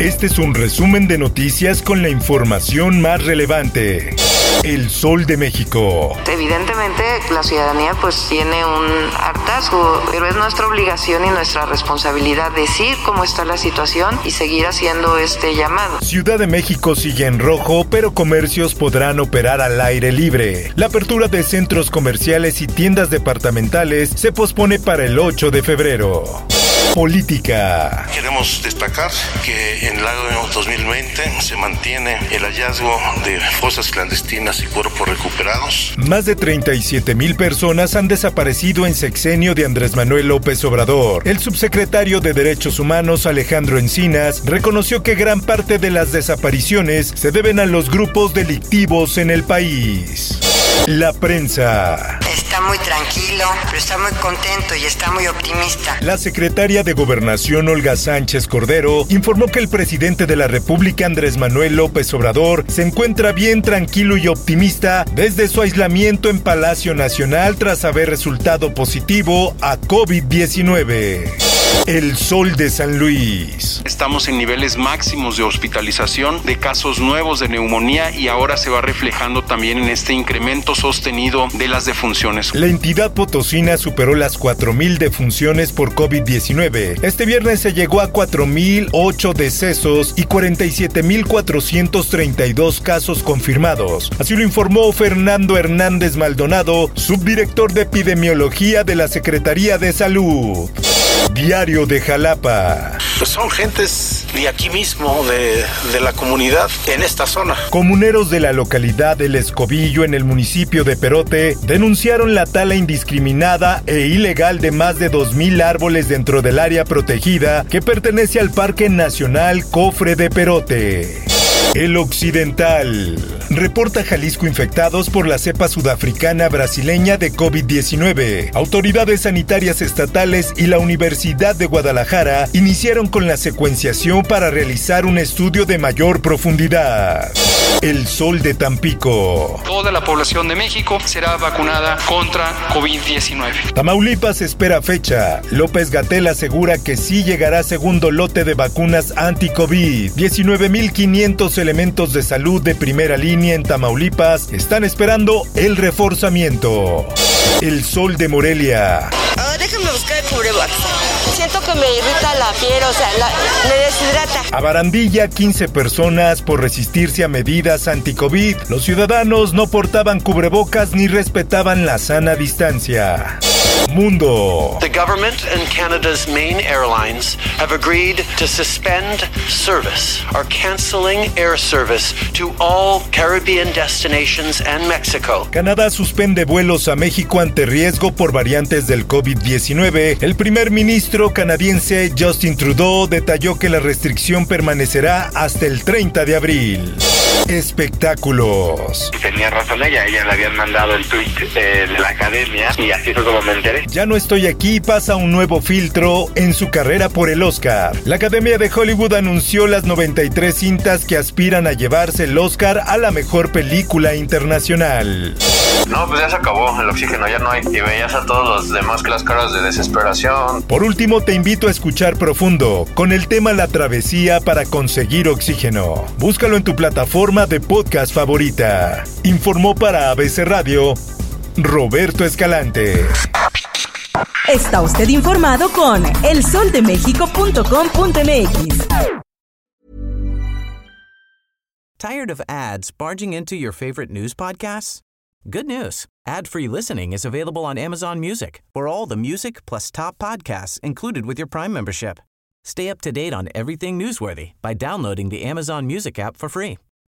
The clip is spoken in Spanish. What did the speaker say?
Este es un resumen de noticias con la información más relevante. El Sol de México. Evidentemente la ciudadanía pues tiene un hartazgo, pero es nuestra obligación y nuestra responsabilidad decir cómo está la situación y seguir haciendo este llamado. Ciudad de México sigue en rojo, pero comercios podrán operar al aire libre. La apertura de centros comerciales y tiendas departamentales se pospone para el 8 de febrero. Política. Queremos destacar que en el año 2020 se mantiene el hallazgo de fosas clandestinas y cuerpos recuperados. Más de 37 mil personas han desaparecido en sexenio de Andrés Manuel López Obrador. El subsecretario de Derechos Humanos, Alejandro Encinas, reconoció que gran parte de las desapariciones se deben a los grupos delictivos en el país. La prensa. Está muy tranquilo, pero está muy contento y está muy optimista. La secretaria de Gobernación Olga Sánchez Cordero informó que el presidente de la República Andrés Manuel López Obrador se encuentra bien tranquilo y optimista desde su aislamiento en Palacio Nacional tras haber resultado positivo a COVID-19. El Sol de San Luis. Estamos en niveles máximos de hospitalización, de casos nuevos de neumonía y ahora se va reflejando también en este incremento sostenido de las defunciones. La entidad potosina superó las 4.000 defunciones por COVID-19. Este viernes se llegó a 4.008 decesos y 47.432 casos confirmados. Así lo informó Fernando Hernández Maldonado, subdirector de epidemiología de la Secretaría de Salud. Diario de Jalapa. Pues son gentes de aquí mismo, de, de, la comunidad, en esta zona. Comuneros de la localidad del Escobillo, en el municipio de Perote, denunciaron la tala indiscriminada e ilegal de más de 2.000 árboles dentro del área protegida que pertenece al Parque Nacional Cofre de Perote. El Occidental. Reporta Jalisco infectados por la cepa sudafricana brasileña de COVID-19. Autoridades sanitarias estatales y la Universidad de Guadalajara iniciaron con la secuenciación para realizar un estudio de mayor profundidad. El Sol de Tampico. Toda la población de México será vacunada contra COVID-19. Tamaulipas espera fecha. López Gatel asegura que sí llegará segundo lote de vacunas anti-COVID. 19.500 elementos de salud de primera línea en Tamaulipas están esperando el reforzamiento. El Sol de Morelia. Déjame buscar el cubrebocas. Siento que me irrita la piel, o sea, la, me deshidrata. A Barandilla, 15 personas por resistirse a medidas anti-COVID. Los ciudadanos no portaban cubrebocas ni respetaban la sana distancia. Mundo. The government and Canada's main airlines have agreed to suspend service, are canceling air service to all Caribbean destinations and Mexico. Canadá suspende vuelos a México ante riesgo por variantes del COVID-19. El primer ministro canadiense Justin Trudeau detalló que la restricción permanecerá hasta el 30 de abril. Espectáculos. Tenía razón ella, ella le habían mandado el tweet eh, de la academia y así fue como me enteré. Ya no estoy aquí pasa un nuevo filtro en su carrera por el Oscar. La Academia de Hollywood anunció las 93 cintas que aspiran a llevarse el Oscar a la mejor película internacional. No, pues ya se acabó el oxígeno, ya no hay. Y veías a todos los demás con las caras de desesperación. Por último, te invito a escuchar Profundo, con el tema La Travesía para conseguir oxígeno. Búscalo en tu plataforma de podcast favorita. Informó para ABC Radio Roberto Escalante. Está usted informado con elsoldemexico.com.mx. Tired of ads barging into your favorite news podcasts? Good news. Ad-free listening is available on Amazon Music. For all the music plus top podcasts included with your Prime membership. Stay up to date on everything newsworthy by downloading the Amazon Music app for free